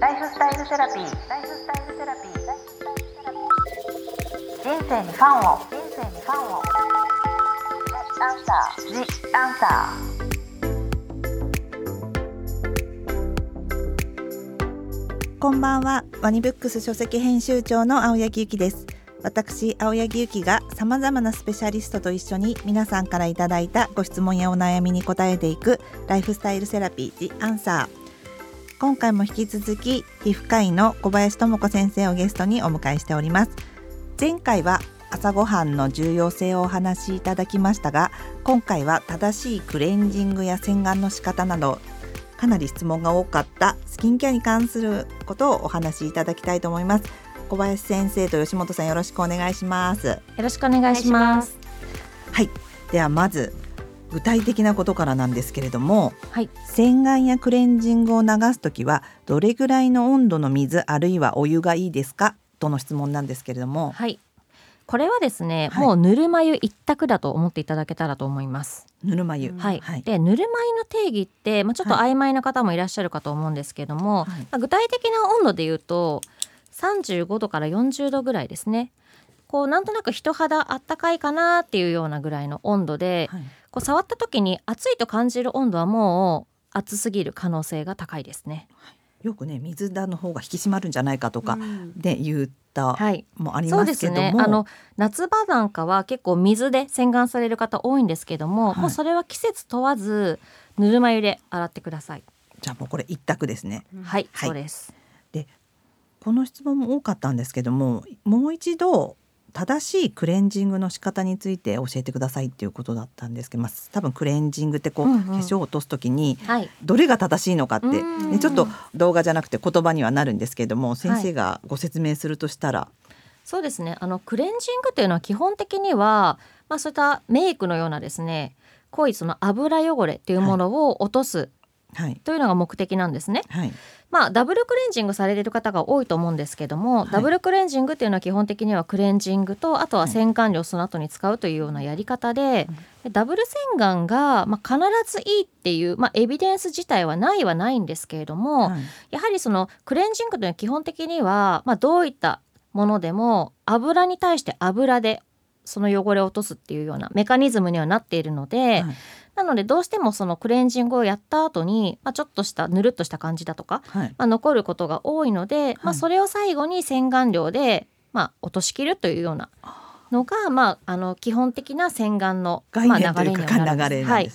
ライフスタイルセラピー。ライフスタイルセラピー。人生にファンを。人生にファンを。アンサー。ジアンサこんばんはワニブックス書籍編集長の青柳ゆきです私青柳ゆきがさまざまなスペシャリストと一緒に皆さんからいただいたご質問やお悩みに答えていくライフスタイルセラピー The Answer 今回も引き続き皮膚科医の小林智子先生をゲストにお迎えしております。前回は朝ごはんの重要性をお話しいただきましたが今回は正しいクレンジングや洗顔の仕方などかなり質問が多かったスキンケアに関することをお話しいただきたいと思います。小林先生と吉本さんよろしくお願いします。よろしくお願いします。はい。ではまず具体的なことからなんですけれどもはい、洗顔やクレンジングを流すときはどれぐらいの温度の水あるいはお湯がいいですか？との質問なんですけれども。はい。これはですね、はい。もうぬるま湯一択だと思っていただけたらと思います。ぬるま湯、はい。はい。で、ぬるま湯の定義って、まあ、ちょっとは曖昧な方もいらっしゃるかと思うんですけども、はい。まあ、具体的な温度で言うと35度から40度ぐらいですね。こうなんとなく人肌あったかいかなっていうようなぐらいの温度で、はいこう触った時に熱いと感じる温度はもう熱すぎる可能性が高いですね。よくね水だの方が引き締まるんじゃないかとかで言ったはい。もありますけども、ね。あの夏場なんかは結構水で洗顔される方多いんですけども、はい。もうそれは季節問わずぬるま湯で洗ってください、じゃあもうこれ一択ですね。はい、はい。そうです。この質問も多かったんですけどももう一度正しいクレンジングの仕方について教えてくださいっていうことだったんですけど、まあ、多分クレンジングってこう、うんうん。化粧を落とす時にはい。どれが正しいのかって、うんね、ちょっと動画じゃなくて言葉にはなるんですけれども先生がご説明するとしたら、そうですね。あのクレンジングというのは基本的には、まあ、そういったメイクのようなですね濃いその油汚れというものを落とすはいというのが目的なんですね。はい。まあダブルクレンジングされてる方が多いと思うんですけども、はい。ダブルクレンジングっていうのは基本的にはクレンジングとあとは洗顔料をその後に使うというようなやり方で,、でダブル洗顔が、まあ、必ずいいっていう、まあ、エビデンス自体はないはないんですけれども、はい。やはりそのクレンジングというのは基本的には、まあ、どういったものでも油に対して油でその汚れを落とすっていうようなメカニズムにはなっているので、はいなのでどうしてもそのクレンジングをやった後に、まあ、ちょっとしたぬるっとした感じだとか、はい。まあ、残ることが多いので、まあ、はいそれを最後に洗顔料で、まあ、落としきるというようなのが、まあ、あの基本的な洗顔の、流れにはなるんです。はい。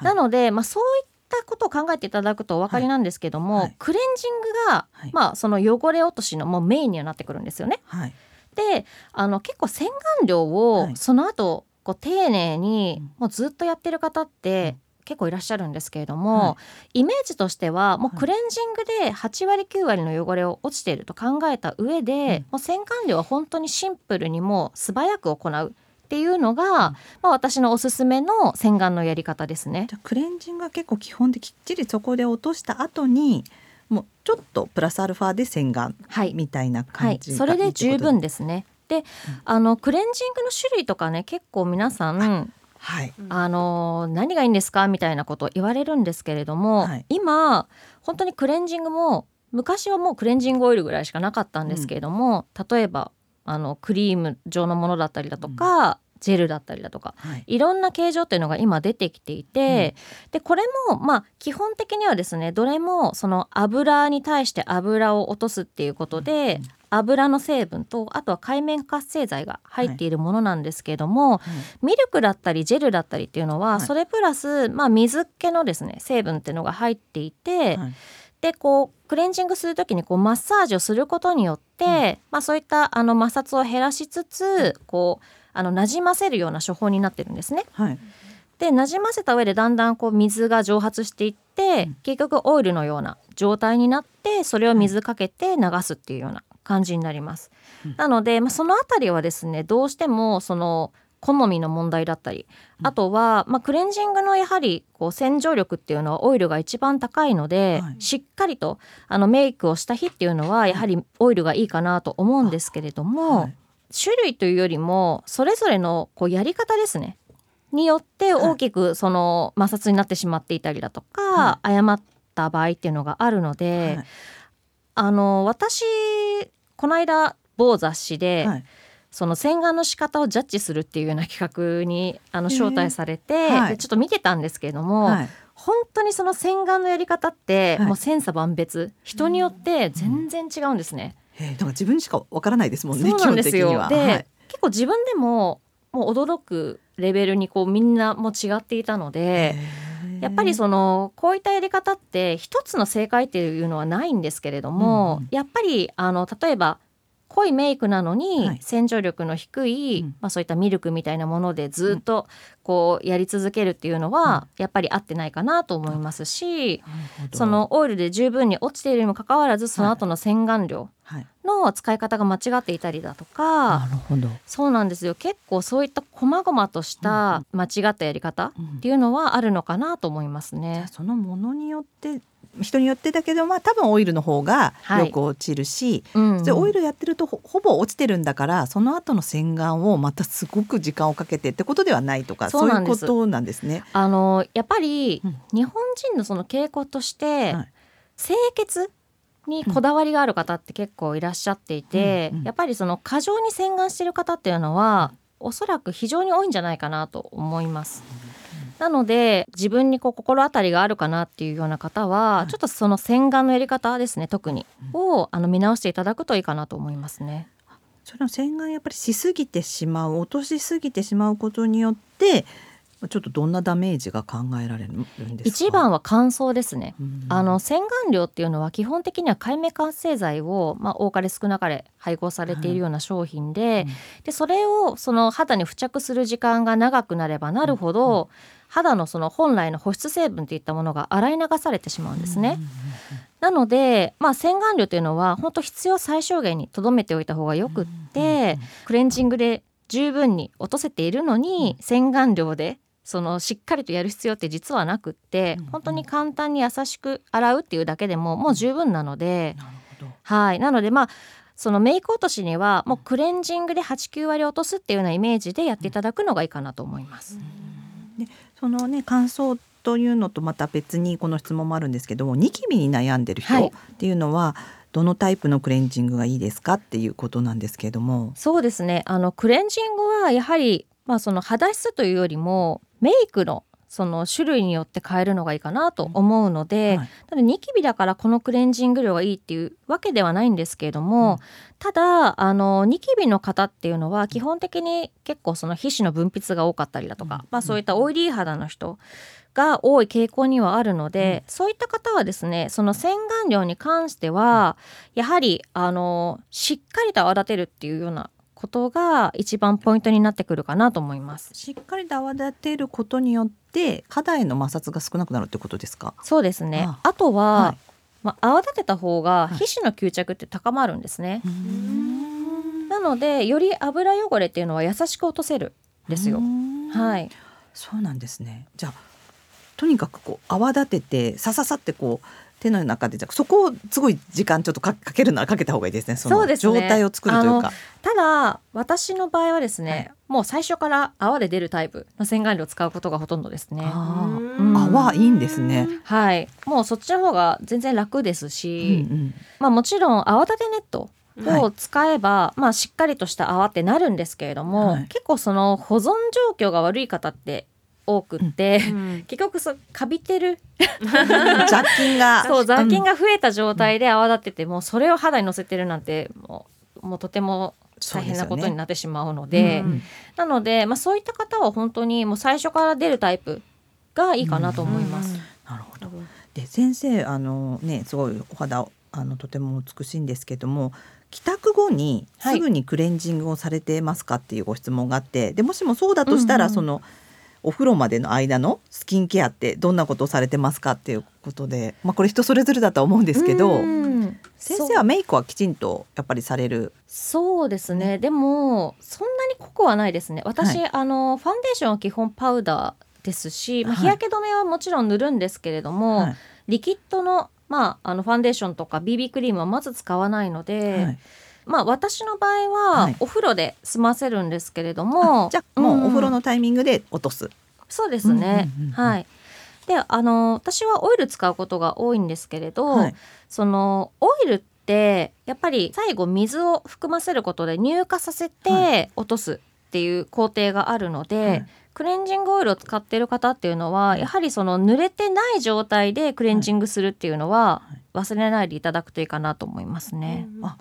なので、まあ、そういったことを考えていただくとお分かりなんですけども、クレンジングが、はい。まあ、その汚れ落としのもうメインにはなってくるんですよね。はい。であの結構洗顔料はい。をその後こう丁寧にうん。もうずっとやってる方って結構いらっしゃるんですけれども、はイメージとしてはもうはいクレンジングで8割9割の汚れを落ちていると考えた上で、うん。もう洗顔料は本当にシンプルにもう素早く行うっていうのが、まあ、私のおすすめの洗顔のやり方ですね。じゃあクレンジングは結構基本できっちりそこで落とした後にもうちょっとプラスアルファで洗顔はい。みたいなはい、感じがそれで十分でですね。で、あのクレンジングの種類とかね結構皆さんはい。あのー何がいいんですか？みたいなことを言われるんですけれども、はい。今本当にクレンジングも昔はもうクレンジングオイルぐらいしかなかったんですけれども、例えばあのクリーム状のものだったりだとか、ジェルだったりだとかはい。いろんな形状っていうのが今出てきていて、でこれもまあ基本的にはですねどれもその油に対して油を落とすっていうことで、うん油の成分とあとは海面活性剤が入っているものなんですけれども、はい。ミルクだったりジェルだったりっていうのは、はい。それプラス、まあ、水っ気のですね成分っていうのが入っていて、はい。でこうクレンジングする時にこうマッサージをすることによって、まあ、そういったあの摩擦を減らしつつこうあの馴染ませるような処方になってるんですね。はい。で馴染ませた上でだんだんこう水が蒸発していって、うん。結局オイルのような状態になってそれを水かけて流すっていうような感じになります。うん。なので、まあ、そのあたりはですねどうしてもその好みの問題だったりうん。あとは、まあ、クレンジングのやはりこう洗浄力っていうのはオイルが一番高いので、はい。しっかりとあのメイクをした日っていうのはやはりオイルがいいかなと思うんですけれども、はい種類というよりもそれぞれのこうやり方ですね。によって大きくその摩擦になってしまっていたりだとか、は誤った場合っていうのがあるので、はい。あの私この間某雑誌で、はい。その洗顔の仕方をジャッジするっていうような企画にあの招待されて、はい。でちょっと見てたんですけれども、はい。本当にその洗顔のやり方って、はい。もう千差万別。人によって全然違うんですね。えー自分しかわからないですもんねそうなんですよ。で、はい。結構自分でももう驚くレベルにこうみんなも違っていたので。やっぱりそのこういったやり方って一つの正解っていうのはないんですけれども、うん。やっぱりあの例えば濃いメイクなのにはい。洗浄力の低い、うん。まあ、そういったミルクみたいなものでずっとこうやり続けるっていうのはやっぱり合ってないかなと思いますし、そのオイルで十分に落ちているにもかかわらずその後の洗顔料はい。の使い方が間違っていたりだとなか、るほど。そうなんですよ。結構そういった細々とした間違ったやり方うん。っていうのはあるのかなと思いますじゃねあ。そのものによって人によってだけどまあ多分オイルの方がよく落ちるし、うんでオイルやってるとほほぼ落ちてるんだからその後の洗顔をまたすごく時間をかけてってことではないとかそうういうことなんですね。あのやっぱりうん。日本人のその傾向として、はい。清潔にこだわりがある方って結構いらっしゃっていて、うんうん。やっぱりその過剰に洗顔してる方っていうのはおそらく非常に多いんじゃないかなと思います。なので自分にこう心当たりがあるかなっていうような方は、はい。ちょっとその洗顔のやり方ですね特に、をあの見直していただくといいかなと思いますね。その洗顔やっぱりしすぎてしまう落としすぎてしまうことによってちょっとどんなダメージが考えられるんですか？一番は乾燥ですね。うん。あの洗顔料っていうのは基本的には界面活性剤を、まあ、多かれ少なかれ配合されているような商品で,、でそれをその肌に付着する時間が長くなればなるほど、肌のその本来の保湿成分といったものが洗い流されてしまうんですね。なので、まあ、洗顔料というのは本当必要最小限にとどめておいた方がよくって、クレンジングで十分に落とせているのに、洗顔料でそのしっかりとやる必要って実はなくって、うん本当に簡単に優しく洗うっていうだけでももう十分なので、はい。なのでまあそのメイク落としにはもうクレンジングで89割落とすっていうようなイメージでやっていただくのがいいかなと思います。そのね乾燥というのとまた別にこの質問もあるんですけどもニキビに悩んでる人はいっていうのはどのタイプのクレンジングがいいですかっていうことなんですけれども。そうですねあのクレンジングはやはり、まあ、その肌質というよりもメイクのその種類によって変えるのがいいかなと思うので、はい。ただニキビだからこのクレンジング量がいいっていうわけではないんですけれども、うん。ただあのニキビの方っていうのは基本的に結構その皮脂の分泌が多かったりだとか、うん。まあ、そういったオイリー肌の人が多い傾向にはあるので、そういった方はですねその洗顔料に関してはやはりあのしっかりと泡立てるっていうようなことが一番ポイントになってくるかなと思います。しっかりと泡立てることによって肌への摩擦が少なくなるってことですか？そうですねああとは、はいまあ、泡立てた方がはい皮脂の吸着って高まるんですね。なのでより油汚れっていうのは優しく落とせるんですよ。はいい、そうなんですね。じゃあとにかくこう泡立ててさささってこう手の中でじゃあそこをすごい時間ちょっとかかけるならかけた方がいいですね。そのそうですね状態を作るというか。ただ私の場合はですね、はいもう最初から泡で出るタイプの洗顔料を使うことがほとんどですね。泡いいんですね。はい、もうそっちの方が全然楽ですうんし、うんまあもちろん泡立てネットはいを使えば、まあしっかりとした泡ってなるんですけれども、はい結構その保存状況が悪い方って多くって、結局そうカビてる。雑菌が。そう雑菌が、が増えた状態で泡立ててもそれを肌にのせてるなんてもうもうとても大変なことになってしまうのでうんなので、まあ、そういった方は本当にもう最初から出るタイプがいいかなと思います。なるほど。で先生あのねすごいお肌あのとても美しいんですけども帰宅後にはい。すぐにクレンジングをされてますかっていうご質問があって、でもしもそうだとしたら、うんうん。そのお風呂までの間のスキンケアってどんなことをされてますかっていうことで、まあこれ人それぞれだとは思うんですけど、うん。先生はメイクはきちんとやっぱりされる？そうですね。でもそんなに濃くはないですね。私、はあのファンデーションは基本パウダーですし、まあ、はい。日焼け止めはもちろん塗るんですけれども、はい。リキッドの,、まあ、あのファンデーションとか BB クリームはまず使わないので、はいまあ、私の場合は、はい。お風呂で済ませるんですけれどもあじゃあもうお風呂んのタイミングで落とす。そうですね、うんうんうんうん。はい。であの私はオイル使うことが多いんですけれど、はい。そのオイルっってやっぱり最後水を含ませることで乳化させはて落とすっていう工程があるので、はい。クレンジングオイルを使っている方っていうのはやはりその濡れてない状態でクレンジングするっていうのは忘れないでいただくといいかなと思いますね。あ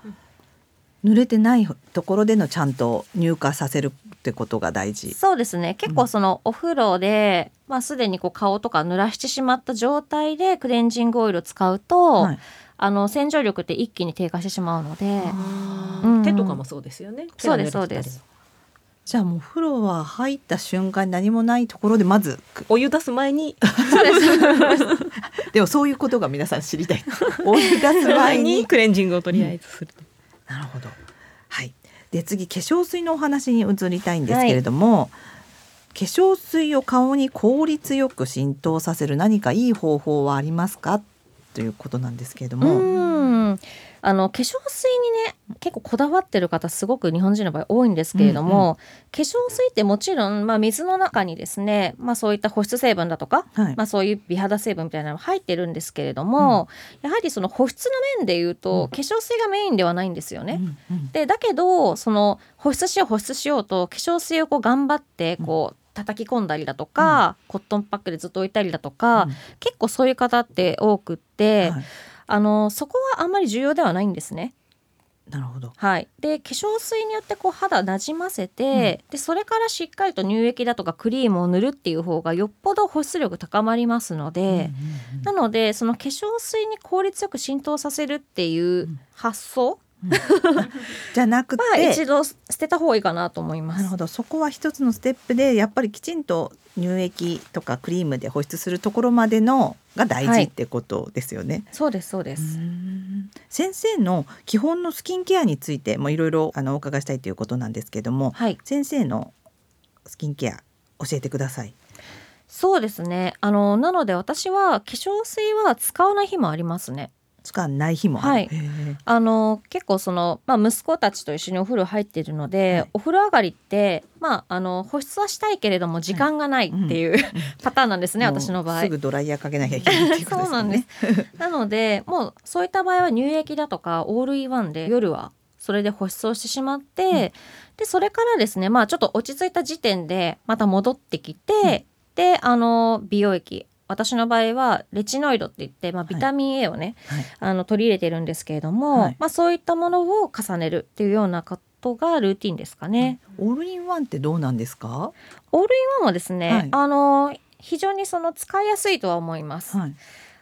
濡れてないところでのちゃんと乳化させるってことが大事。そうですね。結構そのお風呂で、まあ、すでにこう顔とか濡らしてしまった状態でクレンジングオイルを使うと、はい。あの洗浄力って一気に低下してしまうのであうん。ー手とかもそうですよね。そうですそうです。じゃあもう風呂は入った瞬間に何もないところでまずお湯出す前に。そうです。でもそういうことが皆さん知りたい。お湯出す前 前ににクレンジングをとりあえずする。なるほど。はい。で次化粧水のお話に移りたいんですけれども、化粧水を顔に効率よく浸透させる何かいい方法はありますか？ということなんですけれどうも、んあの化粧水にね結構こだわってる方すごく日本人の場合多いんですけれども、化粧水ってもちろん、まあ、水の中にですね、まあ、そういった保湿成分だとか、はい。まあ、そういう美肌成分みたいなのが入ってるんですけれども、やはりその保湿の面で言うと、うん。化粧水がメインではないんですよね。うんうんでだけどその保湿しよう保湿しようと化粧水をこう頑張ってこう叩き込んだりだとか、コットンパックでずっと置いたりだとか、うん。結構そういう方って多くって、はいあのそこはあんまり重要ではないんですね。なるほど。はい、で化粧水によってこう肌なじませて、でそれからしっかりと乳液だとかクリームを塗るっていう方がよっぽど保湿力高まりますので、うんうんうんなのでその化粧水に効率よく浸透させるっていう発想 じゃなくて、は一度捨てた方がいいかなと思います。なるほどそこは一つのステップでやっぱりきちんと乳液とかクリームで保湿するところまでのが大はい事ってことですよね。そうですそうです。先生の基本のスキンケアについてもいろいろあのお伺いしたいということなんですけども、はい、先生のスキンケア教えてください。そうですね。あのなので私は化粧水は使わない日もありますね。使わない日も。はい。あの結構その、まあ、息子たちと一緒にお風呂入ってるので、はい。お風呂上がりって、まあ、あの保湿はしたいけれども時間がないっていう、パターンなんですね、私の場合。す。ぐドライヤーかけなきゃいけないっていうことですよそうなんでねす。なのでもうそういった場合は乳液だとかオールインワンで夜はそれで保湿をしてしまって、でそれからですねまあちょっと落ち着いた時点でまた戻ってきて、であの美容液私の場合はレチノイドって言って、まあ、ビタミン A をね、はいあの取り入れてるんですけれども、はいまあ、そういったものを重ねるっていうようなことがルーティンですかね。オールインワンってどうなんですか？オールインワンはですね、はいあの非常にその使いやすいとは思います。はい。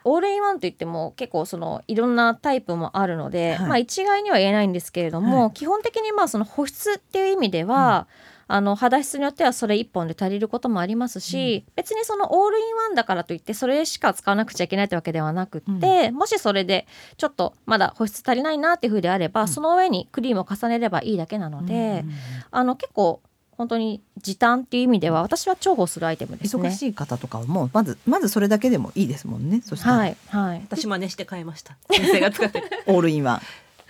オールインワンといっても結構そのいろんなタイプもあるので、はいまあ一概には言えないんですけれども、はい基本的にまあその保湿っていう意味では、あの肌質によってはそれ一本で足りることもありますし、別にそのオールインワンだからといってそれしか使わなくちゃいけないってわけではなくって、もしそれでちょっとまだ保湿足りないなっていうふうであれば、その上にクリームを重ねればいいだけなので、うんうんうんあの結構本当に時短っていう意味では私は重宝するアイテムですね。忙しい方とかはもうまずまずそれだけでもいいですもんね。そしたら、はいはい。私真似して買いました。先生が使ってる。オールインワン。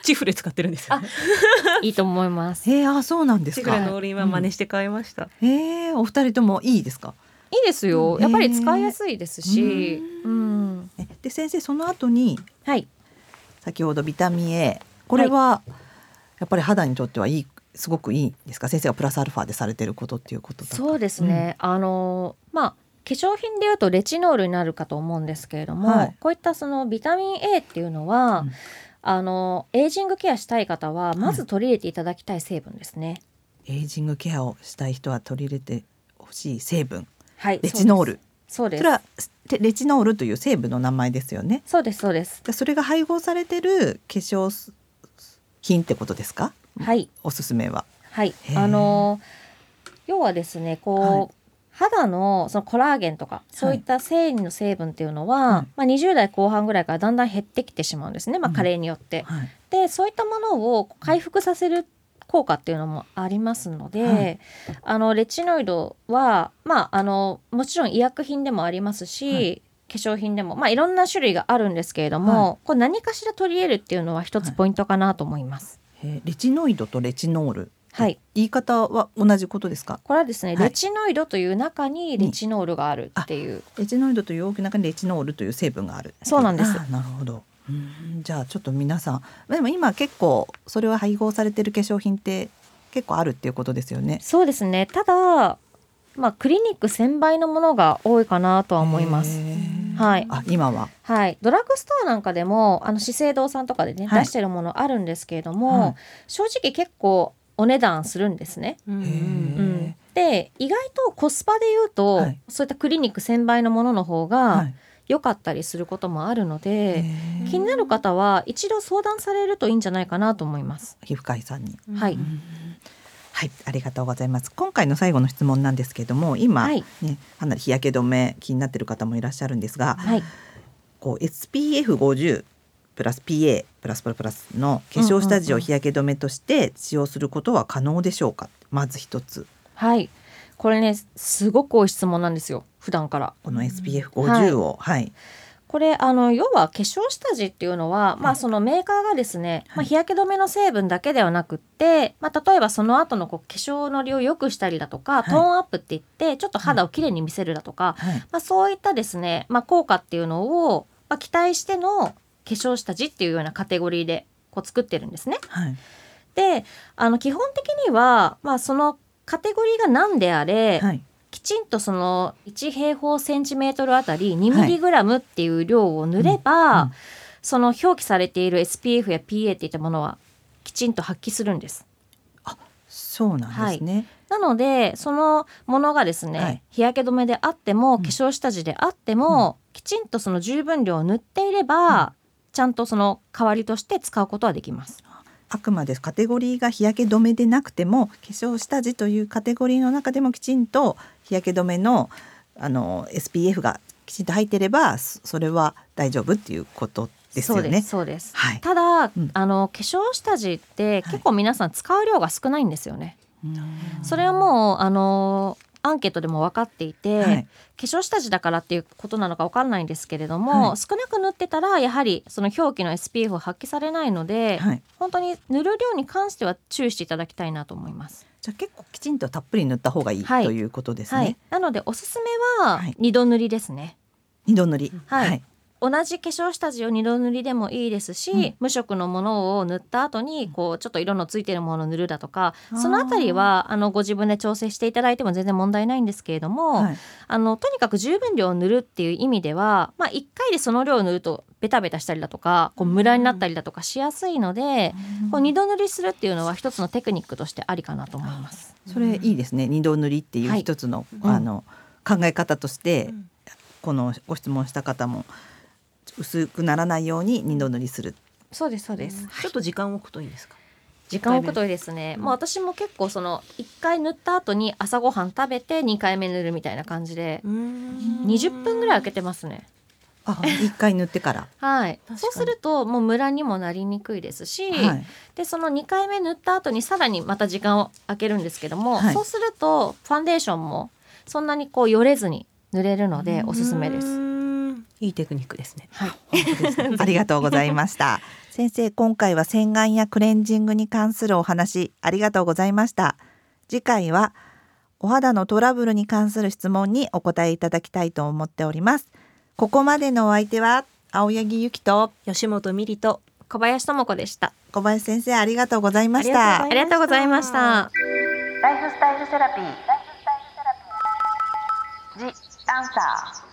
チフレ使ってるんですよ、ね。いいと思います。へえ、あ、そうなんですか。チフレのオールインワン真似して買いました。へえ、お二人ともいいですか？いいですよ。うんやっぱり使いやすいですし、ううん、えで先生その後にはい、先ほどビタミン A これはやっぱり肌にとってはいいすごくいいんですか？先生がプラスアルファでされてることっていうことそうですね。あのまあ化粧品でいうとレチノールになるかと思うんですけれども、はいこういったそのビタミン A っていうのは、うんあのエイジングケアしたい方はまず取り入れていただきたい成分ですね。エイジングケアをしたい人は取り入れてほしい成分。はい、レチノール。そうです。それはてレチノールという成分の名前ですよね。そうです。そうです。でそれが配合されてる化粧品ってことですか？はい。おすすめは。はい。あの要はですねこう、はい肌のそのコラーゲンとかそういった繊維の成分っていうのは、はいまあ、20代後半ぐらいからだんだん減ってきてしまうんですね、まあ、うん。加齢によって。はい。でそういったものを回復させる効果っていうのもありますので、はい。あのレチノイドは、まあ、あのもちろん医薬品でもありますし、はい。化粧品でも、まあ、いろんな種類があるんですけれども、はこれ何かしら取り入れるっていうのは一つポイントかなと思います。えーレチノイドとレチノールはい。言い方は同じことですか？これはですね、はい。レチノイドという中にレチノールがあるっていう、レチノイドという大きな中にレチノールという成分がある。そうなんです。なるほど。うんじゃあちょっと皆さんでも今結構それは配合されてる化粧品って結構あるっていうことですよね。そうですね。ただまあクリニック1000倍のものが多いかなとは思います。はい。あ今は。はい、ドラッグストアなんかでもあの資生堂さんとかでね、はい。出してるものあるんですけれども、はい。正直結構お値段するんですね。うんで意外とコスパで言うと、はい。そういったクリニック1000倍のものの方はがい。良かったりすることもあるので、気になる方は一度相談されるといいんじゃないかなと思います。皮膚科医さんに。はい、はい、ありがとうございます。今回の最後の質問なんですけれども、今、はい。ね、かなり日焼け止め気になっている方もいらっしゃるんですが、はい、こう SPF50 プラス PA プラスプラプラスの化粧下地を日焼け止めとして使用することは可能でしょうか？まず一つ、はい、これねすごく多い質問なんですよ。普段から。この SPF50 を、はい、これあの要は化粧下地っていうのは、まあ、そのメーカーがですね、まあ、日焼け止めの成分だけではなくって、まあ、例えばその後のこう化粧のりを良くしたりだとか、い。トーンアップって言ってちょっと肌をきれいに見せるだとか、はい、まあ、そういったですね、まあ、効果っていうのを、まあ、期待しての化粧下地っていうようなカテゴリーでこう作ってるんですね。はい、であの基本的には、まあ、そのカテゴリーが何であれ、はい、きちんとその1平方センチメートルあたり2ミリグラムっていう量を塗れば、うんその表記されている SPF や PA っていったものはきちんと発揮するんです。そうなんですね。なのでそのものがですね、はい。日焼け止めであってもん。化粧下地であっても、きちんとその十分量を塗っていれば、ちゃんとその代わりとして使うことはできます。あくまでカテゴリーが日焼け止めでなくても化粧下地というカテゴリーの中でもきちんと日焼け止めのあの SPF がきちんと入ってればそそれは大丈夫っていうことですよねそうです。はいただ、うんあの化粧下地って結構皆さん使う量が少ないんですよね。うんそれはもうあのアンケートでも分かっていて、はい化粧下地だからっていうことなのか分かんないんですけれども、はい少なく塗ってたらやはりその表記の SPF を発揮されないので、はい。本当に塗る量に関しては注意していただきたいなと思います。じゃあ結構きちんとたっぷり塗った方がいい、はいということですはいね。、なのでおすすめははい二度塗りですね。二度塗り。はい同じ化粧下地を二度塗りでもいいですし、うん。無色のものを塗った後にこうちょっと色のついてるものを塗るだとかあー。そのあたりはあのご自分で調整していただいても全然問題ないんですけれども、はい。あのとにかく十分量を塗るっていう意味では、まあ、1回でその量を塗るとベタベタしたりだとかこうムラになったりだとかしやすいので、こう二度塗りするっていうのは一つのテクニックとしてありかなと思います。それいいですね。二度塗りっていうはい。一つの、うん。あの考え方として、うん。このご質問した方も薄くならないように二度塗りする。そうですそうです、ちょっと時間を置くといいですか？時間を置くといいですね、まあ、私も結構その1回塗った後に朝ごはん食べて2回目塗るみたいな感じで。20分ぐらい空けてますね。あ、一回塗ってから。はい。そうするともうムラにもなりにくいですし、はい。でその2回目塗った後にさらにまた時間を空けるんですけども、はい。そうするとファンデーションもそんなにこうよれずに塗れるのでおすすめです。す。いいテクニックですね。はい、本当ですね ありがとうございました。先生、今回は洗顔やクレンジングに関するお話ありがとうございました。次回はお肌のトラブルに関する質問にお答えいただきたいと思っております。ここまでのお相手は青柳ゆきと吉本美里と小林智子でした。小林先生ありがとうございましあた。りがとうございました。ライフスタイルセラピー。ジ・アンサー。